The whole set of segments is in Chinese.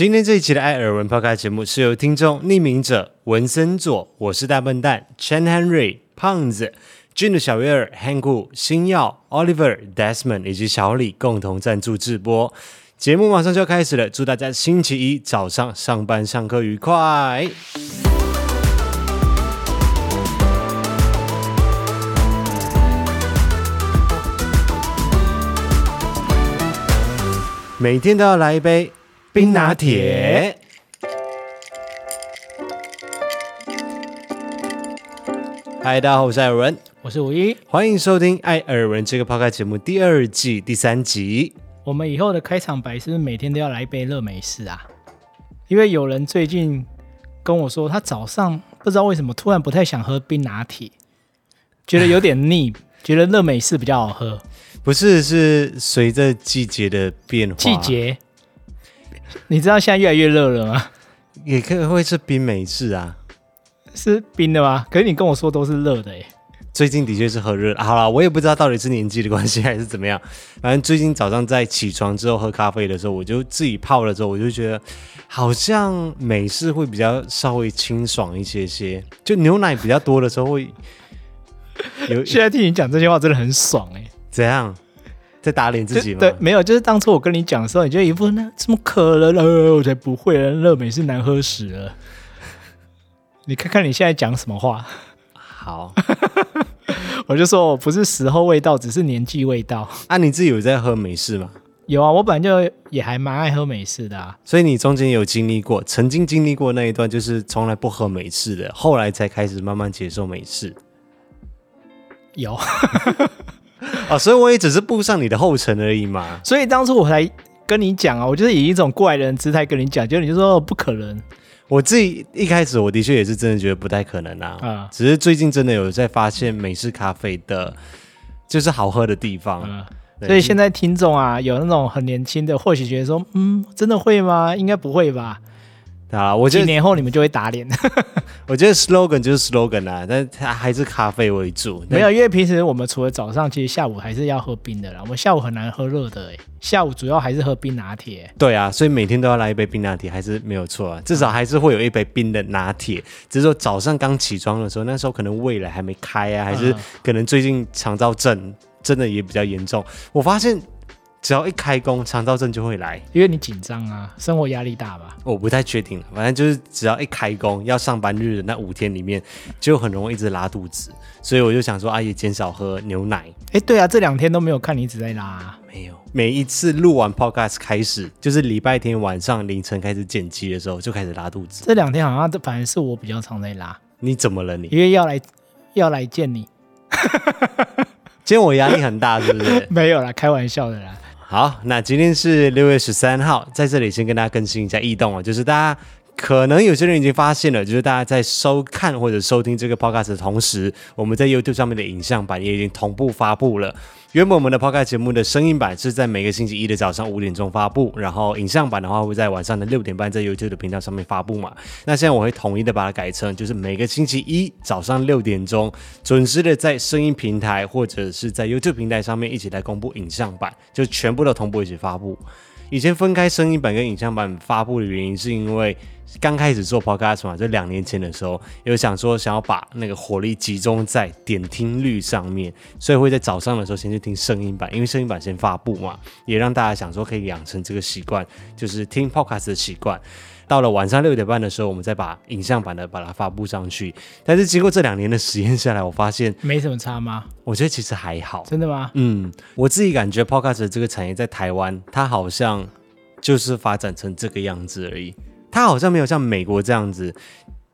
今天这一期的艾尔文 Podcast 节目是由听众匿名者文森佐，我是大笨蛋 Chen Henry 胖子 Jun 的小月儿 Hangu 星耀 Oliver Desmond 以及小李共同赞助直播。节目马上就要开始了，祝大家星期一早上上班上课愉快。每天都要来一杯冰拿铁。嗨，大家好，我是艾尔文，我是五一，欢迎收听艾尔文这个 Podcast 节目第二季第三集。我们以后的开场白是不是每天都要来一杯热美式啊？因为有人最近跟我说，他早上不知道为什么突然不太想喝冰拿铁，觉得有点腻，觉得热美式比较好喝。不是，是随着季节的变化。季节，你知道现在越来越热了吗？也可以会是冰美式啊，是冰的吗？可是你跟我说都是热的耶。最近的确是喝热。好了，我也不知道到底是年纪的关系还是怎么样。反正最近早上在起床之后喝咖啡的时候，我就自己泡了之后，我就觉得好像美式会比较稍微清爽一些些，就牛奶比较多的时候会有。现在听你讲这些话真的很爽哎。怎样？在打脸自己吗？对，没有，就是当初我跟你讲的时候，你就一副那怎么可能？呃，我才不会，乐美是难喝死了。你看看你现在讲什么话？好，我就说我不是时候未到，只是年纪未到。啊，你自己有在喝美式吗？有啊，我本来就也还蛮爱喝美式的啊。所以你中间有经历过，曾经经历过那一段，就是从来不喝美式的，后来才开始慢慢接受美式。有。哦，所以我也只是步上你的后尘而已嘛。所以当初我才跟你讲啊，我就是以一种过来人姿态跟你讲，结果你就说不可能。我自己一开始我的确也是真的觉得不太可能啊。啊，只是最近真的有在发现美式咖啡的，就是好喝的地方。嗯，所以现在听众啊，有那种很年轻的，或许觉得说，嗯，真的会吗？应该不会吧。啊，我觉得几年后你们就会打脸。我觉得 slogan 就是 slogan 啊，但它还是咖啡为主。没有，因为平时我们除了早上，其实下午还是要喝冰的啦。我们下午很难喝热的，哎，下午主要还是喝冰拿铁。对啊，所以每天都要来一杯冰拿铁，还是没有错啊。至少还是会有一杯冰的拿铁。只是说早上刚起床的时候，那时候可能味蕾还没开啊，还是可能最近肠燥症真的也比较严重。我发现。只要一开工，肠道症就会来，因为你紧张啊，生活压力大吧？我不太确定，反正就是只要一开工，要上班日的那五天里面，就很容易一直拉肚子，所以我就想说，阿姨减少喝牛奶。哎，对啊，这两天都没有看你一直在拉啊。没有，每一次录完 podcast 开始，就是礼拜天晚上凌晨开始剪辑的时候，就开始拉肚子。这两天好像反而是我比较常在拉。你怎么了你？因为要来要来见你。今天我压力很大，是不是？没有啦，开玩笑的啦。好，那今天是六月十三号，在这里先跟大家更新一下异动啊，就是大家可能有些人已经发现了，就是大家在收看或者收听这个 podcast 的同时，我们在 YouTube 上面的影像版也已经同步发布了。原本我们的 Podcast 节目的声音版是在每个星期一的早上五点钟发布，然后影像版的话会在晚上的六点半在 YouTube 的频道上面发布嘛。那现在我会统一的把它改成，就是每个星期一早上六点钟准时的在声音平台或者是在 YouTube 平台上面一起来公布影像版，就全部都同步一起发布。以前分开声音版跟影像版发布的原因，是因为刚开始做 Podcast 嘛，就两年前的时候，有想说想要把那个火力集中在点听率上面，所以会在早上的时候先去听声音版，因为声音版先发布嘛，也让大家想说可以养成这个习惯，就是听 Podcast 的习惯。到了晚上六点半的时候，我们再把影像版的把它发布上去。但是经过这两年的实验下来，我发现没什么差吗？我觉得其实还好。真的吗？嗯，我自己感觉 Podcast 这个产业在台湾，它好像就是发展成这个样子而已。它好像没有像美国这样子，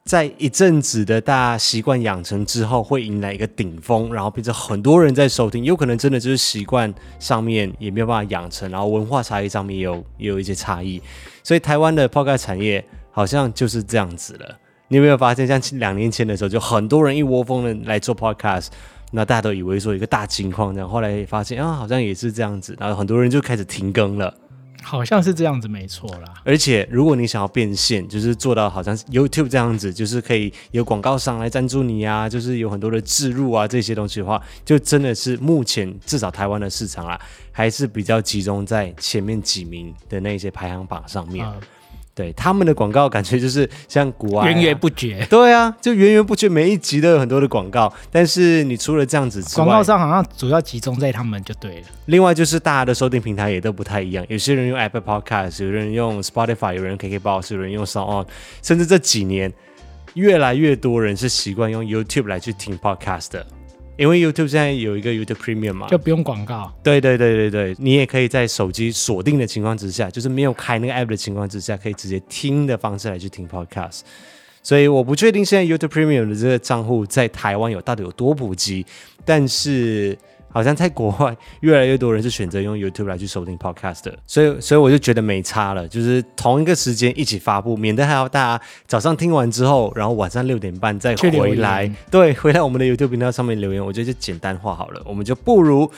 在一阵子的大家习惯养成之后，会迎来一个顶峰，然后变成很多人在收听。有可能真的就是习惯上面也没有办法养成，然后文化差异上面也有也有一些差异。所以台湾的 Podcast 产业好像就是这样子了。你有没有发现，像两年前的时候，就很多人一窝蜂的来做 Podcast，那大家都以为说一个大金矿这样，后来发现啊，好像也是这样子，然后很多人就开始停更了。好像是这样子，没错啦。而且，如果你想要变现，就是做到好像 YouTube 这样子，就是可以有广告商来赞助你啊，就是有很多的置入啊这些东西的话，就真的是目前至少台湾的市场啊，还是比较集中在前面几名的那些排行榜上面。嗯对他们的广告感觉就是像国外、啊、源源不绝。对啊，就源源不绝，每一集都有很多的广告。但是你除了这样子之外，广告商好像主要集中在他们就对了。另外就是大家的收听平台也都不太一样，有些人用 Apple Podcast，有人用 Spotify，有人 KKBox，有人用 SoundOn，甚至这几年越来越多人是习惯用 YouTube 来去听 Podcast 的。因为 YouTube 现在有一个 YouTube Premium 嘛，就不用广告。对对对对对，你也可以在手机锁定的情况之下，就是没有开那个 App 的情况之下，可以直接听的方式来去听 Podcast。所以我不确定现在 YouTube Premium 的这个账户在台湾有到底有多普及，但是。好像在国外，越来越多人是选择用 YouTube 来去收听 Podcast 的，所以所以我就觉得没差了，就是同一个时间一起发布，免得还要大家早上听完之后，然后晚上六点半再回来，对，回来我们的 YouTube 频道上面留言，我觉得就简单化好了，我们就不如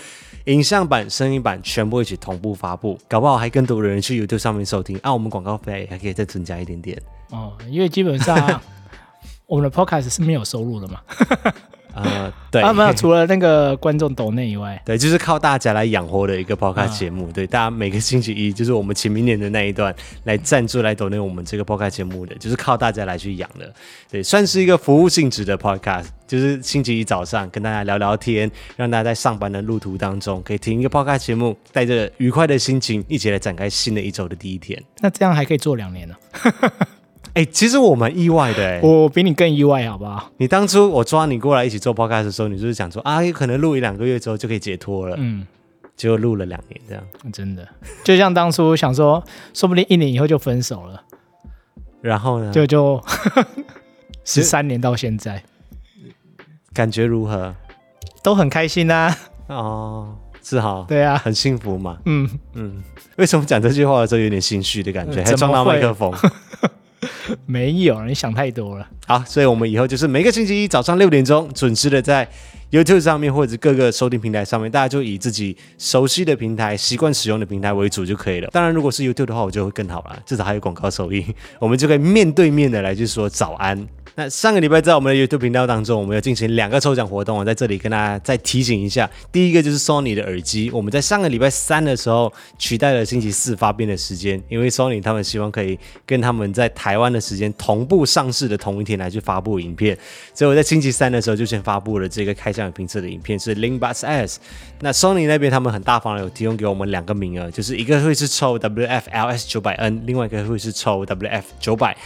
影像版、声音版全部一起同步发布，搞不好还更多的人去 YouTube 上面收听，啊，我们广告费还可以再增加一点点。哦，因为基本上 我们的 Podcast 是没有收入的嘛。呃，对，啊，没有，除了那个观众抖内以外，对，就是靠大家来养活的一个 podcast 节目。啊、对，大家每个星期一，就是我们前明年的那一段来赞助来抖内我们这个 podcast 节目的，就是靠大家来去养的。对，算是一个服务性质的 podcast，就是星期一早上跟大家聊聊天，让大家在上班的路途当中可以听一个 podcast 节目，带着愉快的心情一起来展开新的一周的第一天。那这样还可以做两年呢？哎、欸，其实我蛮意外的我比你更意外，好不好？你当初我抓你过来一起做 podcast 的时候，你就是想说啊，有可能录一两个月之后就可以解脱了，嗯，结果录了两年这样，真的，就像当初想说，说不定一年以后就分手了，然后呢，就就十三年到现在，感觉如何？都很开心啊，哦，是哈，对啊，很幸福嘛，嗯。嗯，为什么讲这句话的时候有点心虚的感觉，还撞到麦克风？没有，你想太多了。好，所以我们以后就是每个星期一早上六点钟准时的在 YouTube 上面或者各个收听平台上面，大家就以自己熟悉的平台、习惯使用的平台为主就可以了。当然，如果是 YouTube 的话，我就会更好了，至少还有广告收益，我们就可以面对面的来去说早安。那上个礼拜在我们的 YouTube 频道当中，我们要进行两个抽奖活动，我在这里跟大家再提醒一下。第一个就是 Sony 的耳机，我们在上个礼拜三的时候取代了星期四发片的时间，因为 Sony 他们希望可以跟他们在台湾的时间同步上市的同一天来去发布影片，所以我在星期三的时候就先发布了这个开箱评测的影片，是 LinkBuds S。那 Sony 那边他们很大方的有提供给我们两个名额，就是一个会是抽 WF-LS 九百 N，另外一个会是抽 WF 九百。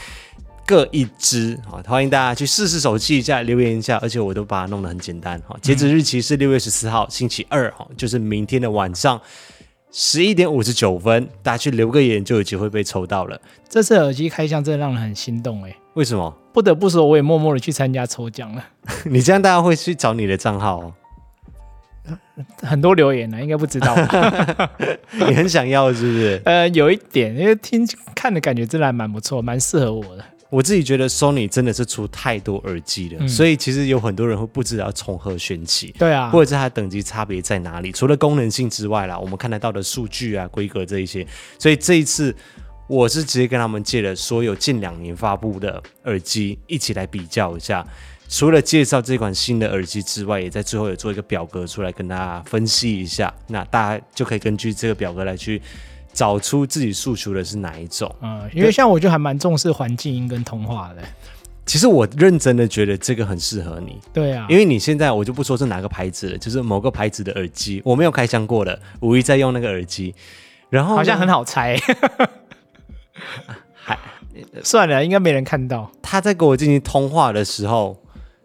各一支啊，欢迎大家去试试手气一下，留言一下，而且我都把它弄得很简单哈。截止日期是六月十四号星期二哈，就是明天的晚上十一点五十九分，大家去留个言就有机会被抽到了。这次耳机开箱真的让人很心动哎，为什么？不得不说，我也默默的去参加抽奖了。你这样大家会去找你的账号哦？很多留言呢，应该不知道。你很想要是不是？呃，有一点，因为听看的感觉真的还蛮不错，蛮适合我的。我自己觉得 Sony 真的是出太多耳机了，嗯、所以其实有很多人会不知道从何选起，对啊，或者是它的等级差别在哪里？除了功能性之外啦，我们看得到的数据啊、规格这一些，所以这一次我是直接跟他们借了所有近两年发布的耳机一起来比较一下。除了介绍这款新的耳机之外，也在最后有做一个表格出来跟大家分析一下，那大家就可以根据这个表格来去。找出自己诉求的是哪一种？嗯，因为像我就还蛮重视环境音跟通话的。其实我认真的觉得这个很适合你。对啊，因为你现在我就不说是哪个牌子了，就是某个牌子的耳机，我没有开箱过的，五一在用那个耳机，然后好像很好猜，还 算了，应该没人看到。他在跟我进行通话的时候。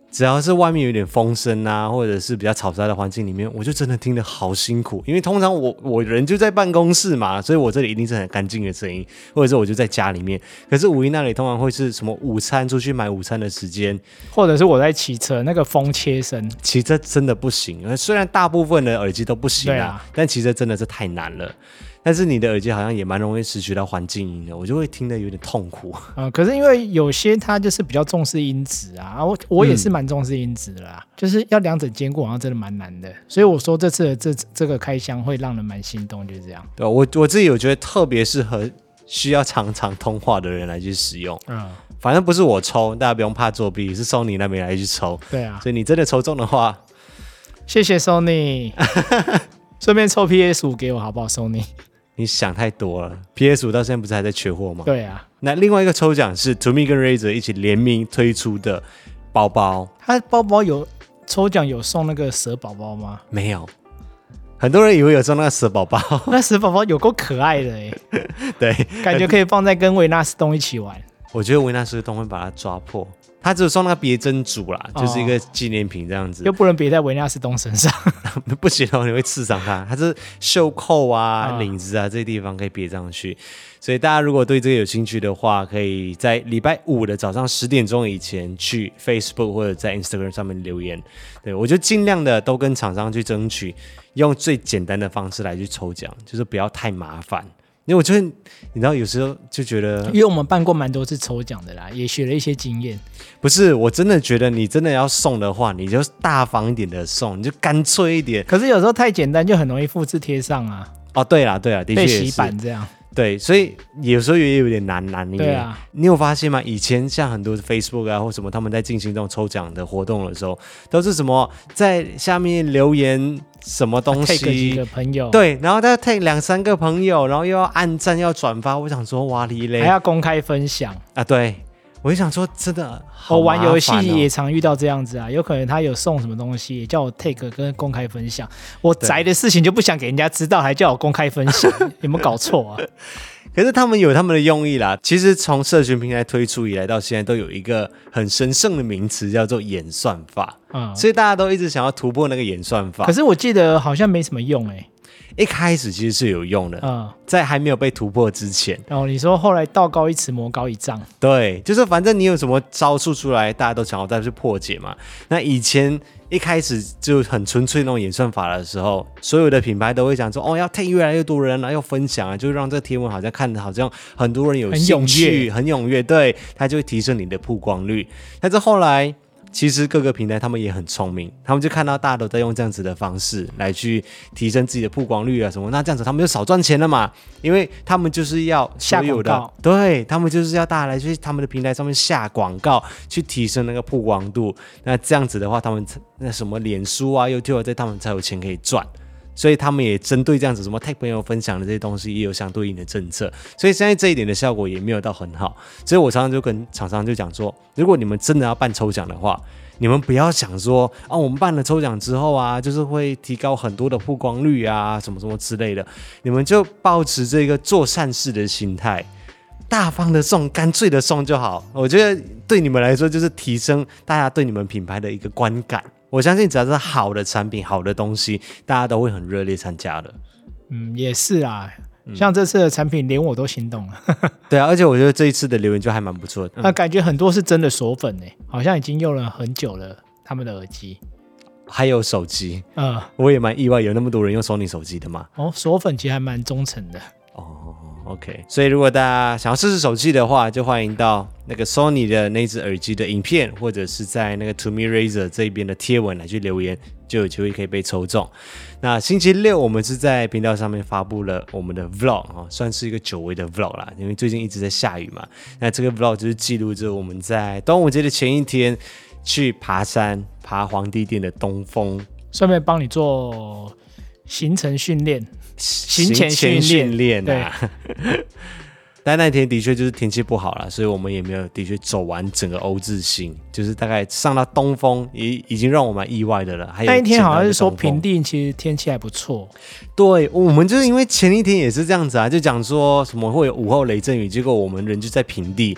只要是外面有点风声啊，或者是比较嘈杂的环境里面，我就真的听得好辛苦。因为通常我我人就在办公室嘛，所以我这里一定是很干净的声音，或者是我就在家里面。可是五一那里通常会是什么午餐出去买午餐的时间，或者是我在骑车，那个风切声，骑车真的不行。虽然大部分的耳机都不行啊，啊但骑车真的是太难了。但是你的耳机好像也蛮容易拾取到环境音的，我就会听得有点痛苦。嗯，可是因为有些它就是比较重视音质啊，我我也是蛮重视音质的啦，嗯、就是要两者兼顾，好像真的蛮难的。所以我说这次的这这个开箱会让人蛮心动，就是这样。对，我我自己有觉得特别适合需要常常通话的人来去使用。嗯，反正不是我抽，大家不用怕作弊，是 Sony 那边来去抽。对啊，所以你真的抽中的话，谢谢 Sony，顺便抽 PS 五给我好不好，Sony？你想太多了。PS 五到现在不是还在缺货吗？对啊。那另外一个抽奖是 t o m i 跟 Razer 一起联名推出的包包。它包包有抽奖有送那个蛇宝宝吗？没有。很多人以为有送那个蛇宝宝，那蛇宝宝有够可爱的哎。对，感觉可以放在跟维纳斯东一起玩。我觉得维纳斯东会把它抓破。他只有送那个别针组啦，就是一个纪念品这样子，又不能别在维纳斯东身上，不行哦，你会刺伤他。它是袖扣啊、领子啊这些地方可以别上去，所以大家如果对这个有兴趣的话，可以在礼拜五的早上十点钟以前去 Facebook 或者在 Instagram 上面留言。对，我就尽量的都跟厂商去争取，用最简单的方式来去抽奖，就是不要太麻烦。因为我觉得，你知道，有时候就觉得，因为我们办过蛮多次抽奖的啦，也学了一些经验。不是，我真的觉得，你真的要送的话，你就大方一点的送，你就干脆一点。可是有时候太简单，就很容易复制贴上啊。哦，对啦，对啦，的确。被洗版这样。对，所以有时候也有点难难，你。对啊，你有发现吗？以前像很多 Facebook 啊或什么，他们在进行这种抽奖的活动的时候，都是什么在下面留言什么东西，几个朋友，对，然后再 take 两三个朋友，然后又要按赞要转发。我想说，哇哩嘞，还要公开分享啊？对。我就想说，真的，我、哦、玩游戏也常遇到这样子啊，有可能他有送什么东西，叫我 take 跟公开分享。我宅的事情就不想给人家知道，还叫我公开分享，有没有搞错啊？可是他们有他们的用意啦。其实从社群平台推出以来到现在，都有一个很神圣的名词叫做演算法。嗯，所以大家都一直想要突破那个演算法。可是我记得好像没什么用哎、欸。一开始其实是有用的，嗯，在还没有被突破之前。然后你说后来道高一尺，魔高一丈，对，就是反正你有什么招数出来，大家都想要再去破解嘛。那以前一开始就很纯粹那种演算法的时候，所有的品牌都会讲说，哦，要 take 越来越多人啊，要分享啊，就让这个贴文好像看着好像很多人有兴趣，很踊跃，对，它就会提升你的曝光率。但是后来。其实各个平台他们也很聪明，他们就看到大家都在用这样子的方式来去提升自己的曝光率啊什么，那这样子他们就少赚钱了嘛，因为他们就是要所有的，下广告，对，他们就是要大家来去他们的平台上面下广告，去提升那个曝光度。那这样子的话，他们那什么脸书啊、YouTube 啊，在他们才有钱可以赚。所以他们也针对这样子什么 tag 朋友分享的这些东西，也有相对应的政策。所以现在这一点的效果也没有到很好。所以我常常就跟厂商就讲说，如果你们真的要办抽奖的话，你们不要想说啊，我们办了抽奖之后啊，就是会提高很多的曝光率啊，什么什么之类的。你们就抱持这个做善事的心态，大方的送，干脆的送就好。我觉得对你们来说，就是提升大家对你们品牌的一个观感。我相信只要是好的产品、好的东西，大家都会很热烈参加的。嗯，也是啊，像这次的产品，连我都心动了。对啊，而且我觉得这一次的留言就还蛮不错的。那、嗯、感觉很多是真的锁粉呢，好像已经用了很久了。他们的耳机，还有手机。嗯，我也蛮意外，有那么多人用 Sony 手机的嘛。哦，锁粉其实还蛮忠诚的。哦。OK，所以如果大家想要试试手机的话，就欢迎到那个 Sony 的那只耳机的影片，或者是在那个 TOMI Razer 这边的贴文来去留言，就有机会可以被抽中。那星期六我们是在频道上面发布了我们的 Vlog 啊，算是一个久违的 Vlog 啦，因为最近一直在下雨嘛。那这个 Vlog 就是记录着我们在端午节的前一天去爬山，爬皇帝殿的东峰，顺便帮你做行程训练。行前训练啊，但那天的确就是天气不好了，所以我们也没有的确走完整个欧志星，就是大概上到东峰，已已经让我蛮意外的了。还有那一天好像是说平地其实天气还不错，对，我们就是因为前一天也是这样子啊，就讲说什么会有午后雷阵雨，结果我们人就在平地。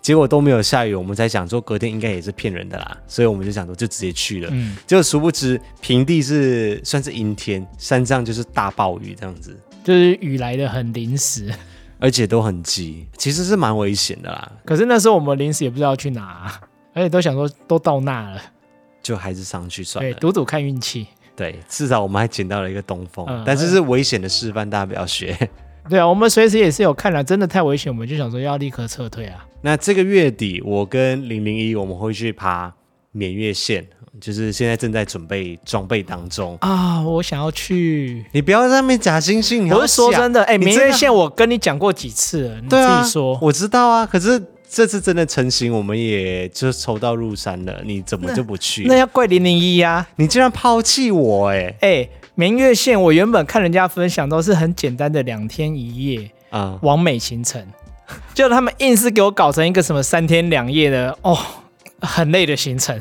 结果都没有下雨，我们才想说隔天应该也是骗人的啦，所以我们就想说就直接去了。嗯，结果殊不知平地是算是阴天，山上就是大暴雨这样子，就是雨来的很临时，而且都很急，其实是蛮危险的啦。可是那时候我们临时也不知道去哪，而且都想说都到那了，就还是上去算了，对，赌赌看运气。对，至少我们还捡到了一个东风，嗯，但是是危险的示范，大家不要学。对啊，我们随时也是有看了，真的太危险，我们就想说要立刻撤退啊。那这个月底，我跟零零一我们会去爬眠月线，就是现在正在准备装备当中啊。我想要去，你不要在那边假惺惺。我是说真的，哎、欸，眠月线我跟你讲过几次了，你自己说。我知道啊，可是这次真的成型，我们也就抽到入山了，你怎么就不去？那，那要怪零零一呀，你竟然抛弃我、欸，哎哎。眠月线，我原本看人家分享都是很简单的两天一夜啊，完美行程，就他们硬是给我搞成一个什么三天两夜的哦，很累的行程。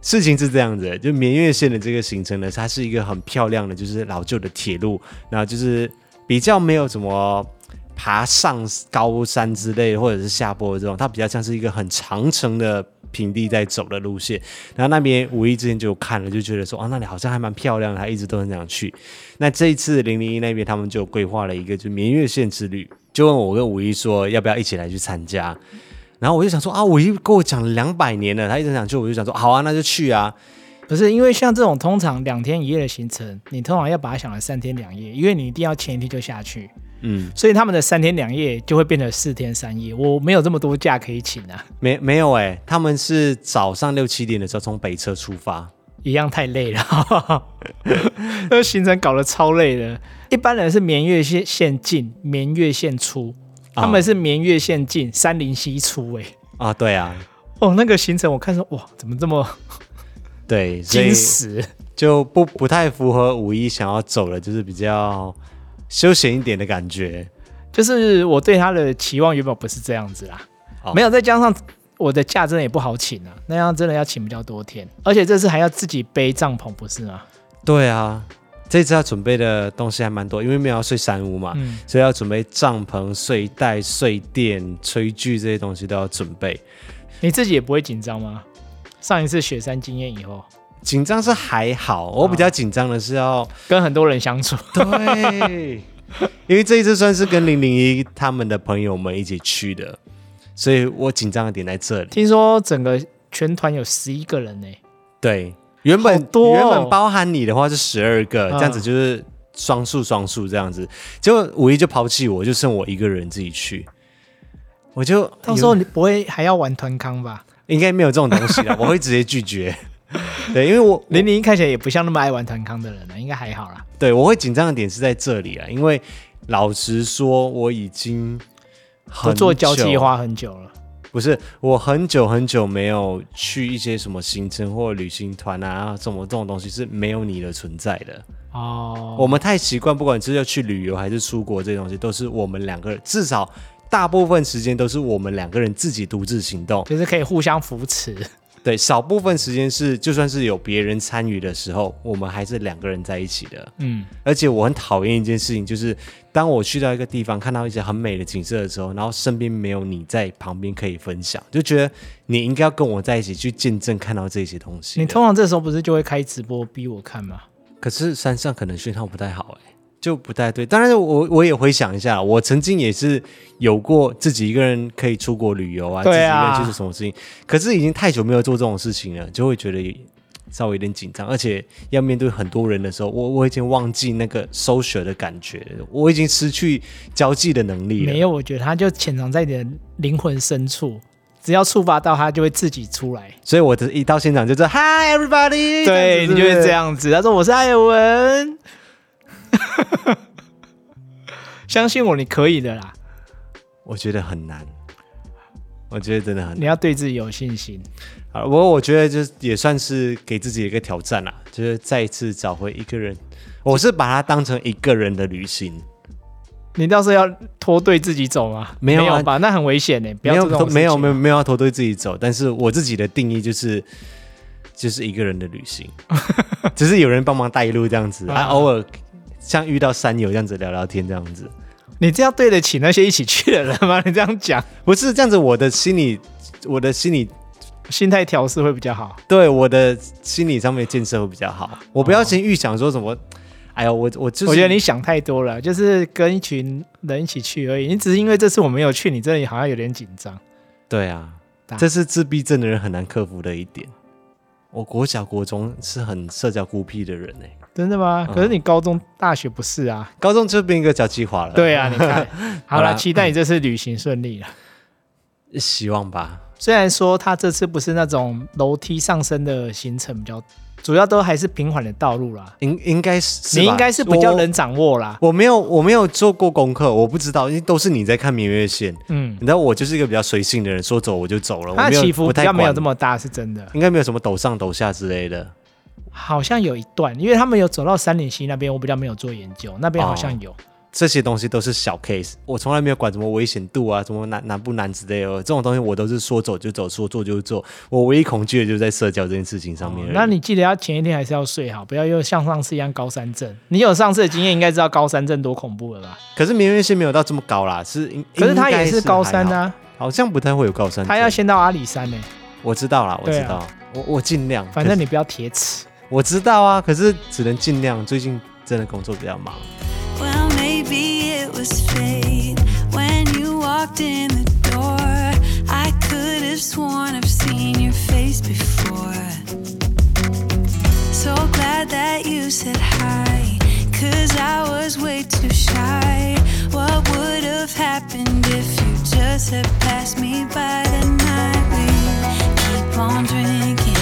事情是这样子，就明月线的这个行程呢，它是一个很漂亮的，就是老旧的铁路，然后就是比较没有什么爬上高山之类，或者是下坡的这种，它比较像是一个很长程的平地在走的路线。然后那边五一之前就看了，就觉得说，啊，那里好像还蛮漂亮的，还一直都很想去。那这一次零零一那边他们就规划了一个就明月线之旅，就问我跟五一说要不要一起来去参加。然后我就想说啊，五一跟我讲了两百年了，他一直想去，我就想说好啊，那就去啊。不是因为像这种通常两天一夜的行程，你通常要把它想了三天两夜，因为你一定要前一天就下去，嗯，所以他们的三天两夜就会变成四天三夜。我没有这么多假可以请啊，没没有哎、欸，他们是早上六七点的时候从北车出发，一样太累了，那个行程搞得超累的。一般人是眠月线线进，眠月线出。他们是眠月线进，三林溪出哎啊，对啊，哦，那个行程我看说哇，怎么这么对，精实，就不不太符合五一想要走的，就是比较休闲一点的感觉。就是我对他的期望原本不是这样子啦，哦、没有再加上我的假真的也不好请啊，那样真的要请比较多天，而且这次还要自己背帐篷，不是吗？对啊。这次要准备的东西还蛮多，因为没有要睡山屋嘛，嗯、所以要准备帐篷、睡袋、睡垫、炊具这些东西都要准备。你自己也不会紧张吗？上一次雪山经验以后，紧张是还好，我比较紧张的是要跟很多人相处。对，因为这一次算是跟零零一他们的朋友们一起去的，所以我紧张的点在这里。听说整个全团有十一个人呢？对。原本、哦、原本包含你的话是十二个，这样子就是双数双数这样子，结果五一就抛弃我，就剩我一个人自己去，我就到时候你不会还要玩团康吧？应该没有这种东西了，我会直接拒绝。对，因为我零零一看起来也不像那么爱玩团康的人了，应该还好啦。对，我会紧张的点是在这里啊，因为老实说我已经合作交际花很久了。不是，我很久很久没有去一些什么行程或旅行团啊，什么这种东西是没有你的存在的哦。我们太习惯，不管是要去旅游还是出国，这些东西都是我们两个人，至少大部分时间都是我们两个人自己独自行动，就是可以互相扶持。对，少部分时间是，就算是有别人参与的时候，我们还是两个人在一起的。嗯，而且我很讨厌一件事情，就是当我去到一个地方，看到一些很美的景色的时候，然后身边没有你在旁边可以分享，就觉得你应该要跟我在一起去见证看到这些东西。你通常这时候不是就会开直播逼我看吗？可是山上可能讯号不太好哎、欸。就不太对，当然我我也回想一下，我曾经也是有过自己一个人可以出国旅游啊，对啊，自己一个人去做什么事情，可是已经太久没有做这种事情了，就会觉得稍微有点紧张，而且要面对很多人的时候，我我已经忘记那个 social 的感觉，我已经失去交际的能力了。没有，我觉得他就潜藏在你的灵魂深处，只要触发到他，就会自己出来。所以我的一到现场就是 Hi everybody，对，你就会这样子。他说我是艾文。相信我，你可以的啦。我觉得很难，我觉得真的很难。你要对自己有信心。啊，不过我觉得就也算是给自己一个挑战啦，就是再一次找回一个人。我是把它当成一个人的旅行。你到时候要拖队自己走吗？没有，吧？那很危险呢。不要没有，没有，没有，没有要拖队自己走。但是我自己的定义就是，就是一个人的旅行，只是有人帮忙带路这样子，啊，偶尔。像遇到山友这样子聊聊天这样子，你这样对得起那些一起去的人吗？你这样讲不是这样子，我的心理，我的心理心态调试会比较好。对，我的心理上面建设会比较好。我不要先预想说什么，哎呀，我我就是，我觉得你想太多了，就是跟一群人一起去而已。你只是因为这次我没有去，你这里好像有点紧张。对啊，这是自闭症的人很难克服的一点。我国小国中是很社交孤僻的人呢、欸。真的吗？可是你高中、大学不是啊？高中就变一个交际花了。对啊，你看，好了，期待你这次旅行顺利了。希望吧。虽然说他这次不是那种楼梯上升的行程比较，主要都还是平缓的道路啦。应应该是，你应该是比较能掌握啦。我，我没有，我没有做过功课，我不知道，因为都是你在看明月线。嗯，你知道我就是一个比较随性的人，说走我就走了。它起伏比较没有这么大，是真的。应该没有什么抖上抖下之类的。好像有一段，因为他们有走到三岭溪那边，我比较没有做研究，那边好像有。哦这些东西都是小 case，我从来没有管什么危险度啊，什么难难不难之类的，这种东西我都是说走就走，说做就做。我唯一恐惧的就是在社交这件事情上面。哦。那你记得要前一天还是要睡好，不要又像上次一样高山症。你有上次的经验，应该知道高山症多恐怖了吧？可是明月线没有到这么高啦，是，可是它也是高山啊，好像不太会有高山。它要先到阿里山呢。我知道啦，我知道，啊、我我尽量，反正你不要铁齿。我知道啊，可是只能尽量。最近真的工作比较忙。Was fate when you walked in the door. I could have sworn I've seen your face before. So glad that you said hi, cause I was way too shy. What would have happened if you just had passed me by the night? We keep on drinking,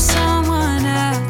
Someone else..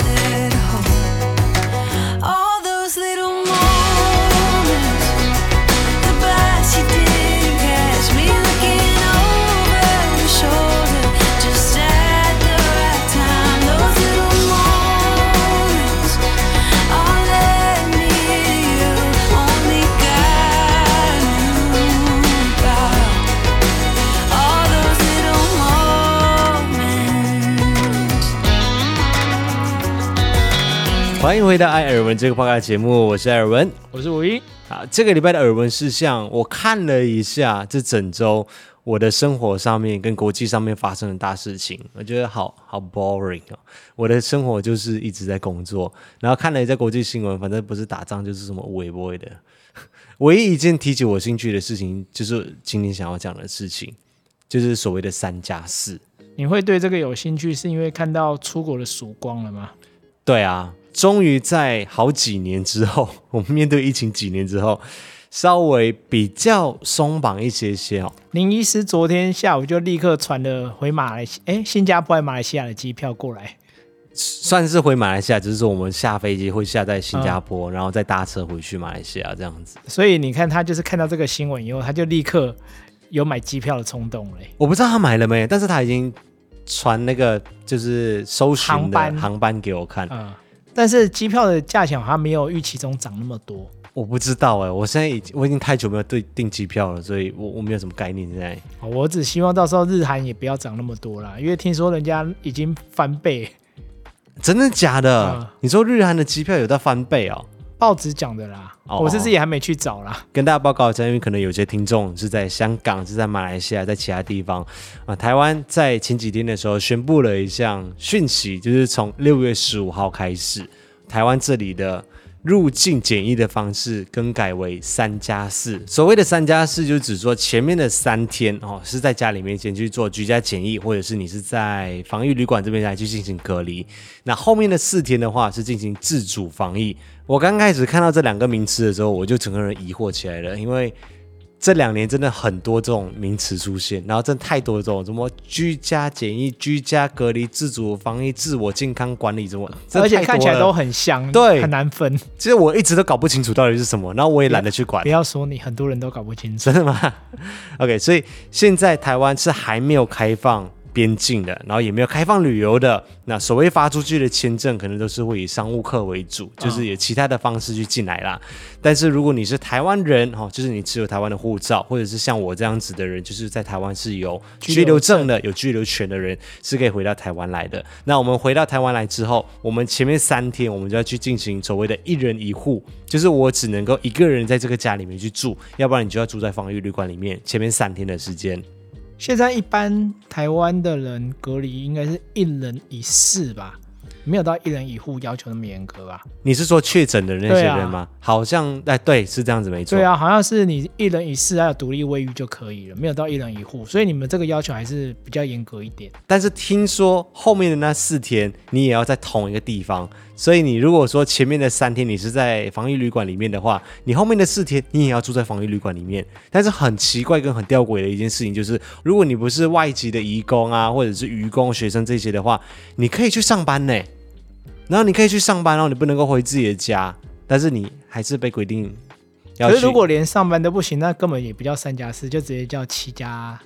欢迎回到《爱尔文》这个 podcast 节目，我是艾尔文，我是吴一。好，这个礼拜的耳闻事项，我看了一下，这整周我的生活上面跟国际上面发生的大事情，我觉得好好 boring 哦。我的生活就是一直在工作，然后看了一下国际新闻，反正不是打仗就是什么微博的。唯一一件提起我兴趣的事情，就是今天想要讲的事情，就是所谓的三加四。你会对这个有兴趣，是因为看到出国的曙光了吗？对啊。终于在好几年之后，我们面对疫情几年之后，稍微比较松绑一些些哦。林医师昨天下午就立刻传了回马来西哎，新加坡还马来西亚的机票过来，算是回马来西亚，只是说我们下飞机会下在新加坡，嗯、然后再搭车回去马来西亚这样子。所以你看，他就是看到这个新闻以后，他就立刻有买机票的冲动嘞。我不知道他买了没，但是他已经传那个就是搜寻的航班给我看。嗯但是机票的价钱好像没有预期中涨那么多，我不知道哎、欸，我现在已经我已经太久没有对订机票了，所以我我没有什么概念现在。我只希望到时候日韩也不要涨那么多啦，因为听说人家已经翻倍。真的假的？嗯、你说日韩的机票有在翻倍哦？报纸讲的啦，哦、我甚至也还没去找啦。跟大家报告一下，因为可能有些听众是在香港、是在马来西亚、在其他地方啊。台湾在前几天的时候宣布了一项讯息，就是从六月十五号开始，台湾这里的入境检疫的方式更改为三加四。所谓的三加四，就是指说前面的三天哦是在家里面先去做居家检疫，或者是你是在防疫旅馆这边来去进行隔离。那后面的四天的话是进行自主防疫。我刚开始看到这两个名词的时候，我就整个人疑惑起来了，因为这两年真的很多这种名词出现，然后真的太多这种什么居家检疫、居家隔离、自主防疫、自我健康管理什么，而且看起来都很像，对，很难分。其实我一直都搞不清楚到底是什么，然后我也懒得去管。不要说你，很多人都搞不清楚，真的吗？OK，所以现在台湾是还没有开放。边境的，然后也没有开放旅游的。那所谓发出去的签证，可能都是会以商务客为主，就是有其他的方式去进来啦。嗯、但是如果你是台湾人，哈，就是你持有台湾的护照，或者是像我这样子的人，就是在台湾是有居留证的、有居留权的人，是可以回到台湾来的。那我们回到台湾来之后，我们前面三天，我们就要去进行所谓的一人一户，就是我只能够一个人在这个家里面去住，要不然你就要住在防疫旅馆里面，前面三天的时间。现在一般台湾的人隔离应该是一人一室吧，没有到一人一户要求那么严格吧？你是说确诊的那些人吗？啊、好像哎，对，是这样子没错。对啊，好像是你一人一室还有独立卫浴就可以了，没有到一人一户，所以你们这个要求还是比较严格一点。但是听说后面的那四天你也要在同一个地方。所以你如果说前面的三天你是在防疫旅馆里面的话，你后面的四天你也要住在防疫旅馆里面。但是很奇怪跟很吊诡的一件事情就是，如果你不是外籍的移工啊，或者是渔工、学生这些的话，你可以去上班呢。然后你可以去上班，然后你不能够回自己的家，但是你还是被规定要。可是如果连上班都不行，那根本也不叫三加四，就直接叫七加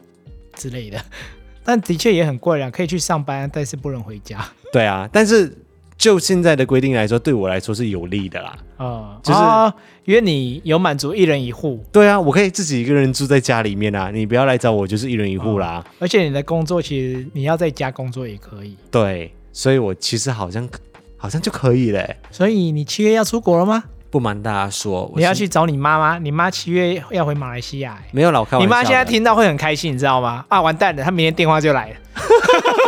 之类的。但的确也很贵啊，可以去上班，但是不能回家。对啊，但是就现在的规定来说，对我来说是有利的啦。哦，就是哦因为你有满足一人一户，对啊，我可以自己一个人住在家里面啊，你不要来找我，就是一人一户啦。而且你的工作其实你要在家工作也可以。对，所以我其实好像好像就可以嘞。所以你七月要出国了吗？不瞒大家说，你要去找你妈妈，你妈七月要回马来西亚、欸。没有老开玩笑你妈现在听到会很开心，你知道吗？啊，完蛋了，她明天电话就来了。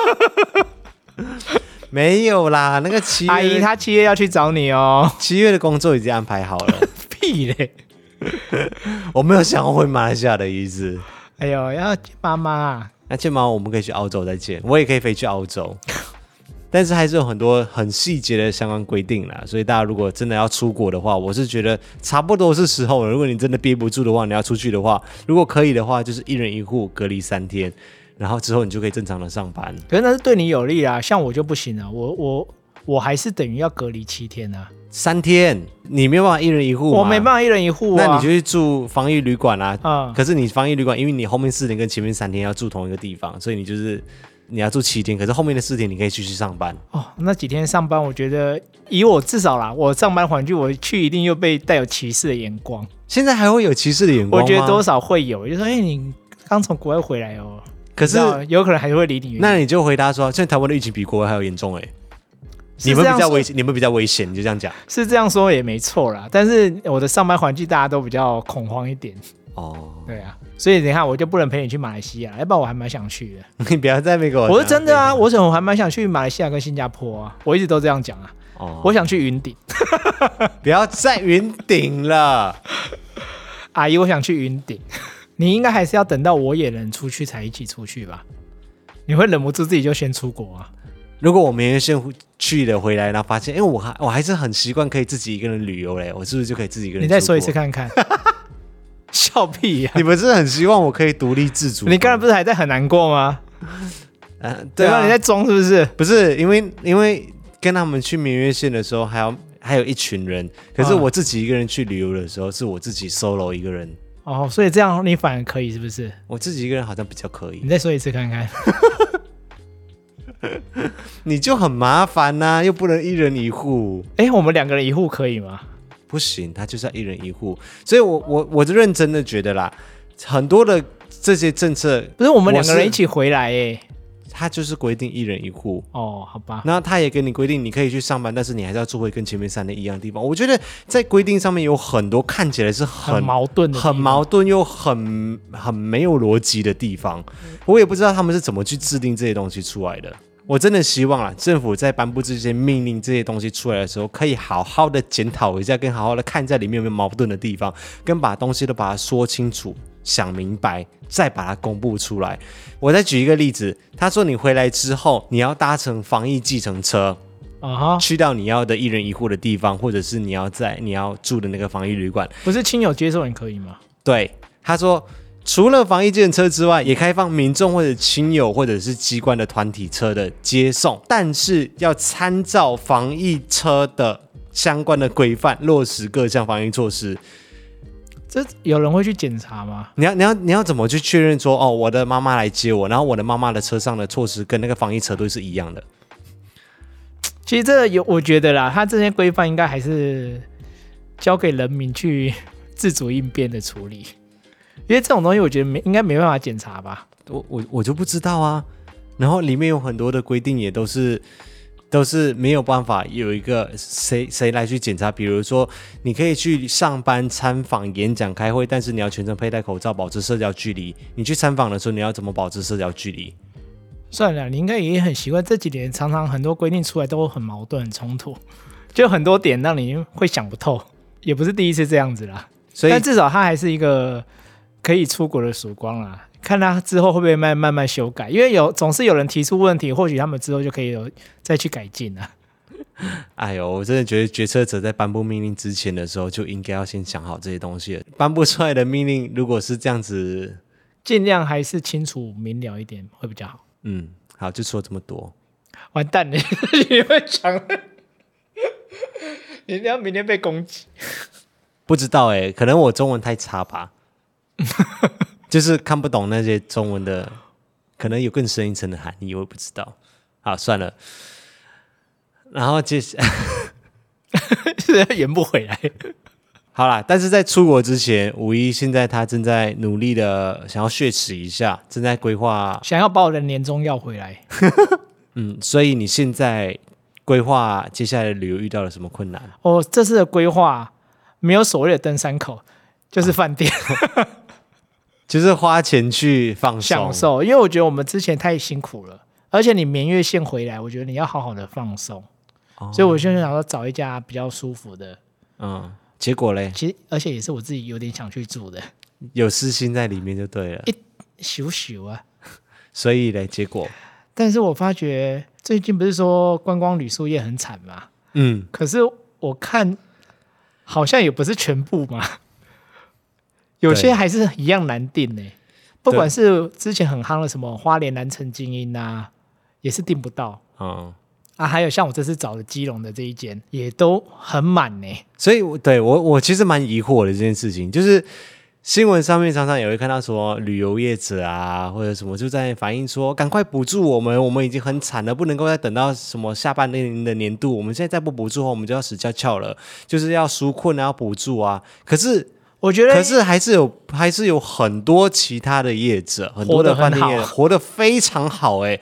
没有啦，那个七阿姨她七月要去找你哦。七月的工作已经安排好了，屁嘞！我没有想要回马来西亚的意思。哎呦，要见妈妈啊。那见妈我们可以去澳洲再见，我也可以飞去澳洲，但是还是有很多很细节的相关规定啦。所以大家如果真的要出国的话，我是觉得差不多是时候了。如果你真的憋不住的话，你要出去的话，如果可以的话，就是一人一户隔离三天，然后之后你就可以正常的上班。可是那是对你有利啊，像我就不行了，我我我还是等于要隔离七天呢、啊。三天你没有办法一人一户，我没办法一人一户啊。那你就去住防疫旅馆啊。嗯可是你防疫旅馆，因为你后面四天跟前面三天要住同一个地方，所以你就是你要住七天。可是后面的四天你可以继续上班。哦，那几天上班，我觉得以我至少啦，我上班环境，我去一定又被带有歧视的眼光。现在还会有歧视的眼光？我觉得多少会有，就说哎、你刚从国外回来哦。可是有可能还是会离你远。那你就回答说，现在台湾的疫情比国外还要严重哎、你们比较危险，你们比较危险，你就这样讲。是这样说也没错啦，但是我的上班环境大家都比较恐慌一点，哦。对啊，所以你看我就不能陪你去马来西亚，要不然我还蛮想去的。你不要再那个，我是真的啊，我怎么还蛮想去马来西亚跟新加坡啊，我一直都这样讲啊，哦，我想去云顶，不要再云顶了。阿姨我想去云顶，你应该还是要等到我也能出去才一起出去吧？你会忍不住自己就先出国啊？如果我明天先去了回来，然后发现，哎，我还我还是很习惯可以自己一个人旅游嘞，我是不是就可以自己一个人？你再说一次。看看，笑屁呀、你们是很希望我可以独立自主？你刚才不是还在很难过吗？嗯，对啊，吧？你在装是不是？不是因为因为跟他们去明月县的时候，还要还有一群人，可是啊我自己一个人去旅游的时候，是我自己 solo 一个人，哦，所以这样你反而可以是不是？我自己一个人好像比较可以你，再说一次看看。你就很麻烦呐、又不能一人一户，哎，我们两个人一户可以吗？不行，他就是要一人一户，所以我我我就认真的觉得啦，很多的这些政策，不是我们两个人一起回来哎。他就是规定一人一户。哦，好吧。然后他也给你规定，你可以去上班，但是你还是要住回跟前面三天一样的地方。我觉得在规定上面有很多看起来是很很矛盾的，很矛盾又很很没有逻辑的地方，我也不知道他们是怎么去制定这些东西出来的。我真的希望啊，政府在颁布这些命令、这些东西出来的时候，可以好好的检讨一下，跟好好的看一下里面有没有矛盾的地方，跟把东西都把它说清楚、想明白，再把它公布出来。我再举一个例子，他说你回来之后，你要搭乘防疫计程车，啊哈，去到你要的一人一户的地方，或者是你要在你要住的那个防疫旅馆。不是亲友接送也可以吗？对，他说除了防疫计程车之外，也开放民众或者亲友或者是机关的团体车的接送，但是要参照防疫车的相关的规范，落实各项防疫措施。这有人会去检查吗？你要你要你要怎么去确认说哦，我的妈妈来接我，然后我的妈妈的车上的措施跟那个防疫车队是一样的？其实这有，我觉得啦，他这些规范应该还是交给人民去自主应变的处理，因为这种东西我觉得没应该没办法检查吧。我我我就不知道啊。然后里面有很多的规定也都是都是没有办法有一个谁谁来去检查。比如说，你可以去上班、参访、演讲、开会，但是你要全程佩戴口罩，保持社交距离。你去参访的时候，你要怎么保持社交距离？算了，你应该也很习惯。这几年常常很多规定出来都很矛盾、很冲突，就很多点让你会想不透。也不是第一次这样子啦，所以但至少它还是一个可以出国的曙光啦。看他之后会不会慢慢慢修改，因为有总是有人提出问题，或许他们之后就可以有再去改进了。哎呦，我真的觉得决策者在颁布命令之前的时候就应该要先想好这些东西了。颁布出来的命令如果是这样子，尽量还是清楚明了一点会比较好。嗯，好，就说这么多。完蛋了，你会讲，你要明天被攻击。不知道哎、欸，可能我中文太差吧。就是看不懂那些中文的可能有更深一层的含义，我也不知道。好，算了。然后接下来现在圆不回来。好啦，但是在出国之前，五一现在他正在努力的想要血耻一下，正在规划，想要把我的年终要回来。嗯，所以你现在规划接下来的旅游遇到了什么困难？我这次的规划没有所谓的登山口，就是饭店，就是花钱去放松享受。因为我觉得我们之前太辛苦了，而且你眠月线回来，我觉得你要好好的放松。哦、所以我现在想说找一家比较舒服的。嗯，结果嘞？其实而且也是我自己有点想去住的，有私心在里面就对了。一咻咻啊！所以嘞，结果。但是我发觉最近不是说观光旅宿业很惨吗？嗯，可是我看好像也不是全部嘛，有些还是一样难订呢。不管是之前很夯的什么花莲南城精英啊，也是订不到。嗯啊，还有像我这次找的基隆的这一间，也都很满呢。所以，对我我其实蛮疑惑的这件事情，就是。新闻上面常常也会看到说旅游业者啊，或者什么就在反映说，赶快补助我们，我们已经很惨了，不能够再等到什么下半年的年度，我们现在再不补助的话，我们就要死翘翘了，就是要纾困啊，要补助啊。可是我觉得，可是还是有，还是有很多其他的业者，很多的饭店业活得非常好哎、欸。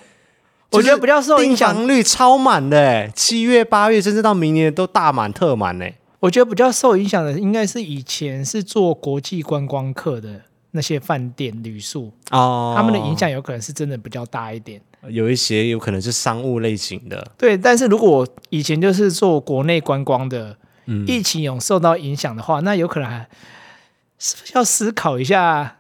我觉得比较受影响，订房率超满的、欸，七月、八月甚至到明年都大满特满呢、欸。我觉得比较受影响的，应该是以前是做国际观光客的那些饭店旅宿哦，他们的影响有可能是真的比较大一点。有一些有可能是商务类型的，对。但是如果以前就是做国内观光的，嗯，疫情有受到影响的话，那有可能还是要思考一下，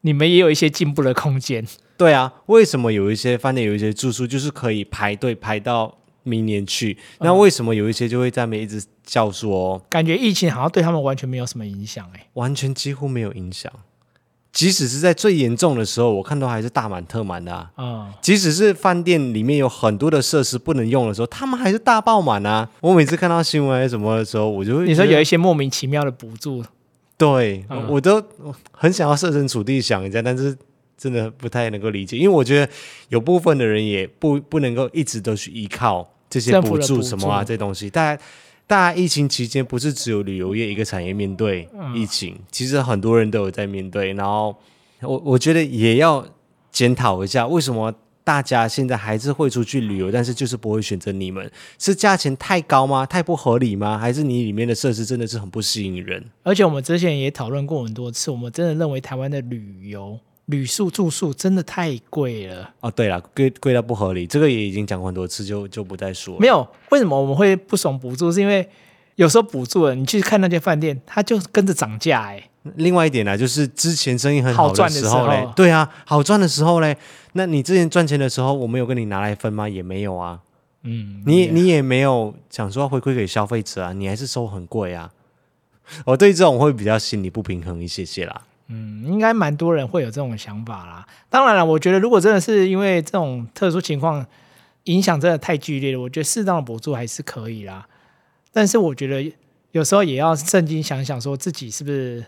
你们也有一些进步的空间。对啊，为什么有一些饭店有一些住宿就是可以排队排到？明年去，那为什么有一些就会在那边一直叫说？感觉疫情好像对他们完全没有什么影响哎，完全几乎没有影响。即使是在最严重的时候，我看到还是大满特满的啊。嗯，即使是饭店里面有很多的设施不能用的时候，他们还是大爆满啊。我每次看到新闻还是什么的时候，我就会你说有一些莫名其妙的补助，对，嗯，我都很想要设身处地想一下，但是真的不太能够理解，因为我觉得有部分的人也不不能够一直都去依靠。这些补助什么啊？这东西，大家大家疫情期间不是只有旅游业一个产业面对疫情，嗯，其实很多人都有在面对。然后我我觉得也要检讨一下，为什么大家现在还是会出去旅游，但是就是不会选择你们？是价钱太高吗？太不合理吗？还是你里面的设施真的是很不吸引人？而且我们之前也讨论过很多次，我们真的认为台湾的旅游。旅宿住宿真的太贵了哦！对了，贵贵到不合理，这个也已经讲过很多次，就就不再说了。没有，为什么我们会不爽补助？是因为有时候补助了，你去看那间饭店，它就跟着涨价哎。另外一点呢，就是之前生意很好的时候嘞，好赚的时候，对啊，好赚的时候嘞，那你之前赚钱的时候，我没有跟你拿来分吗？也没有啊。嗯，你你也没有想说要回馈给消费者啊，你还是收很贵啊。我对这种会比较心理不平衡一些些啦。嗯，应该蛮多人会有这种想法啦。当然了，我觉得如果真的是因为这种特殊情况影响真的太剧烈了，我觉得适当的补助还是可以啦。但是我觉得有时候也要正经想想，说自己是不是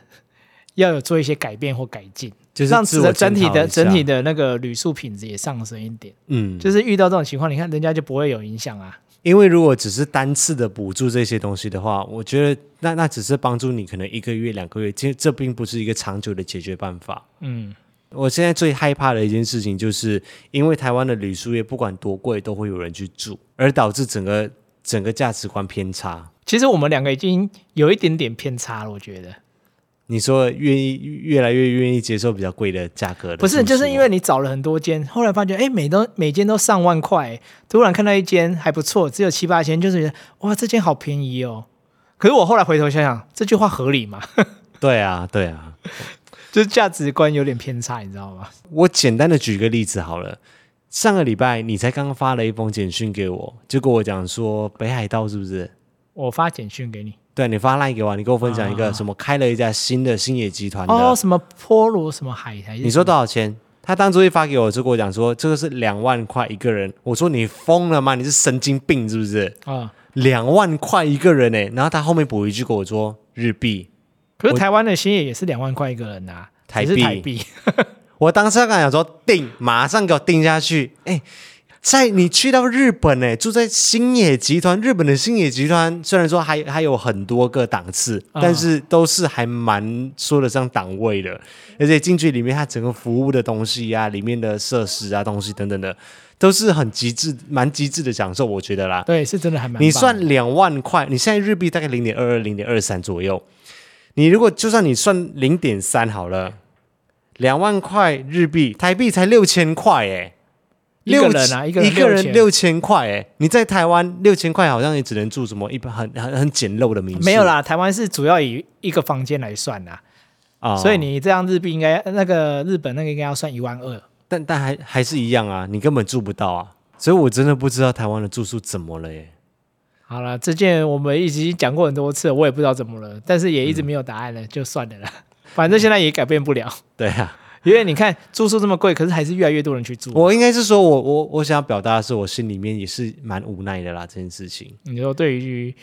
要有做一些改变或改进，就是让整整体的整体的那个旅宿品质也上升一点。嗯，就是遇到这种情况，你看人家就不会有影响啊。因为如果只是单次的补助这些东西的话，我觉得那那只是帮助你可能一个月两个月，其实这并不是一个长久的解决办法。嗯，我现在最害怕的一件事情，就是因为台湾的旅宿业不管多贵，都会有人去住，而导致整个整个价值观偏差。其实我们两个已经有一点点偏差了，我觉得。你说愿意越来越愿意接受比较贵的价格的，不是，就是因为你找了很多间，后来发觉，哎，每都每间都上万块，突然看到一间还不错，只有七八千，就是觉得哇，这间好便宜哦。可是我后来回头想想，这句话合理吗？对啊，对啊，就是价值观有点偏差，你知道吗？我简单的举个例子好了，上个礼拜你才刚发了一封简讯给我，就跟我讲说北海道是不是？我发简讯给你。对，你发 LINE 给我，你跟我分享一个什么开了一家新的星野集团的哦，什么波罗什么海苔？你说多少钱？他当初一发给我就跟我讲说这个是两万块一个人。我说你疯了吗？你是神经病是不是？啊、哦，两万块一个人哎！然后他后面补一句跟我说日币。可是台湾的星野也是两万块一个人呐、啊，台币。台币。我当时刚想说订，马上给我订下去。哎，在你去到日本，呢，住在星野集团，日本的星野集团虽然说还还有很多个档次，嗯、但是都是还蛮说得上档位的。而且进去里面，它整个服务的东西、啊，里面的设施啊，东西等等的，都是很极致、蛮极致的享受，我觉得啦。对，是真的还蛮。你算两万块，你现在日币大概零点二二、零点二三左右。你如果就算你算零点三好了。两万块日币，台币才六千块哎，一个人啊，一个人一个人六千块哎，你在台湾六千块好像也只能住什么一般很很很简陋的民宿。没有啦，台湾是主要以一个房间来算啦啊，哦，所以你这样日币应该那个日本那个应该要算一万二，但但还还是一样啊，你根本住不到啊，所以我真的不知道台湾的住宿怎么了耶。好了，这件我们已经讲过很多次了，我也不知道怎么了，但是也一直没有答案了，嗯，就算了啦。反正现在也改变不了。对啊，因为你看住宿这么贵，可是还是越来越多人去住。我应该是说我，我我我想要表达的是，我心里面也是蛮无奈的啦。这件事情，你说对于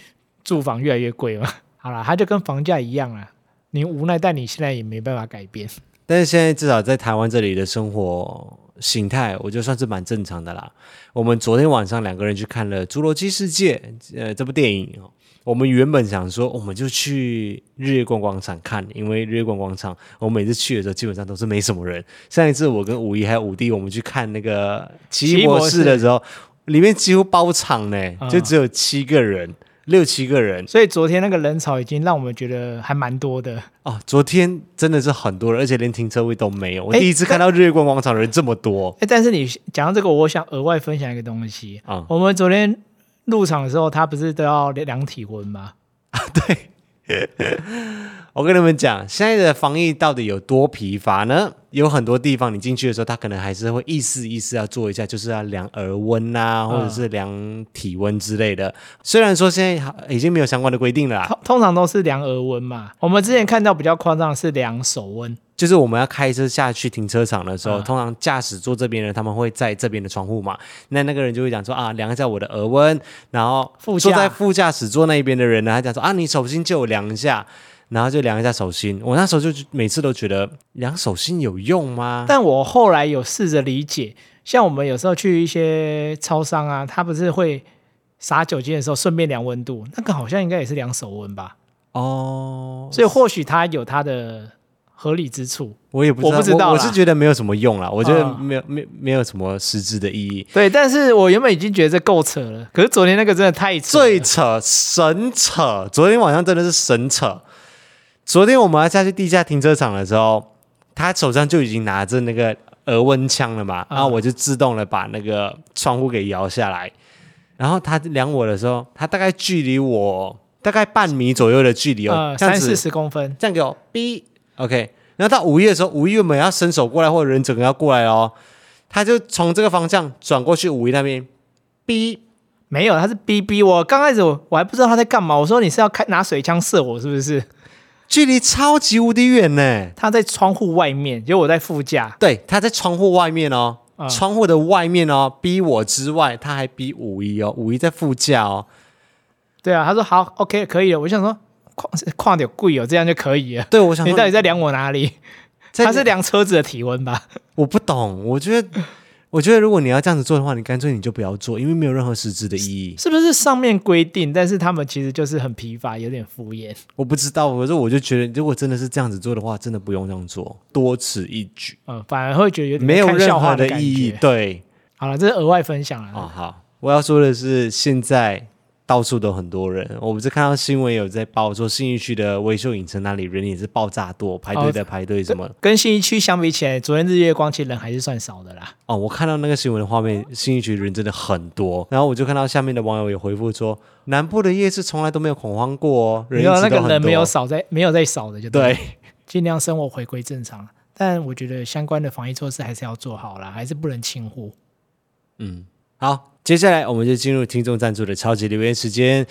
住房越来越贵嘛？好了，它就跟房价一样啊，你无奈，但你现在也没办法改变。但是现在至少在台湾这里的生活形态，我觉得算是蛮正常的啦。我们昨天晚上两个人去看了《侏罗纪世界》呃这部电影哦。我们原本想说，我们就去日月光广场看，因为日月光广场，我们每次去的时候基本上都是没什么人。上一次我跟五一还有五弟，我们去看那个奇异博士的时候，里面几乎包场呢，就只有七个人，嗯、六七个人。所以昨天那个人潮已经让我们觉得还蛮多的哦。昨天真的是很多人，而且连停车位都没有。我第一次看到日月光广场人这么多。哎，但是你讲到这个，我想额外分享一个东西啊、嗯。我们昨天。入场的时候，他不是都要量体温吗？啊，对。我跟你们讲，现在的防疫到底有多疲乏呢？有很多地方你进去的时候，他可能还是会意思意思要做一下，就是要量耳温啊，或者是量体温之类的。嗯。虽然说现在已经没有相关的规定了啦，通通常都是量耳温嘛。我们之前看到比较夸张的是量手温。就是我们要开车下去停车场的时候，嗯、通常驾驶座这边人他们会在这边的窗户嘛，那那个人就会讲说啊，量一下我的耳温，然后坐在副驾驶座那边的人呢，他讲说啊，你手心借我量一下，然后就量一下手心。我那时候就每次都觉得量手心有用吗？但我后来有试着理解，像我们有时候去一些超商啊，他不是会撒酒精的时候顺便量温度，那个好像应该也是量手温吧？哦，所以或许他有他的。合理之处，我也不知道，我不知道我，我是觉得没有什么用啦，我觉得没有、嗯、没没有什么实质的意义。对，但是我原本已经觉得这够扯了，可是昨天那个真的太扯，最扯，神扯！昨天晚上真的是神扯。昨天我们要下去地下停车场的时候，他手上就已经拿着那个额温枪了嘛，然后我就自动的把那个窗户给摇下来，然后他量我的时候，他大概距离我大概半米左右的距离哦，三四十公分，这样给我哔。OK，然后到五一的时候，五一原本要伸手过来，或者人整个要过来哦，他就从这个方向转过去，五一那边逼，没有，他是逼逼。我刚开始我我还不知道他在干嘛，我说你是要开拿水枪射我是不是？距离超级无敌远呢，他在窗户外面，就我在副驾，对，他在窗户外面哦，嗯、窗户的外面哦，逼我之外，他还逼五一哦，五一在副驾哦，对啊，他说好，OK，可以了，我想说。跨点贵哦，这样就可以了。对，我想你到底在量我哪里？他是量车子的体温吧？我不懂。我觉得，我觉得如果你要这样子做的话，你干脆你就不要做，因为没有任何实质的意义。是不是上面规定，但是他们其实就是很疲乏，有点敷衍。我不知道，可是我就觉得，如果真的是这样子做的话，真的不用这样做，多此一举。嗯，反而会觉得有点没有任何的意义。对，好了，这是额外分享了。哦，好，我要说的是现在。到处都很多人，我不是看到新闻有在报说信义区的微秀影城那里人也是爆炸多，排队的排队什么、哦跟。跟信义区相比起来，昨天日月光其实人还是算少的啦。哦，我看到那个新闻的画面，信义区人真的很多。然后我就看到下面的网友也回复说，南部的夜市从来都没有恐慌过哦，人有那个人没有少在没有在少的就对，对，尽量生活回归正常。但我觉得相关的防疫措施还是要做好啦，还是不能轻忽。嗯，好。接下来我们就进入听众赞助的超级留言时间。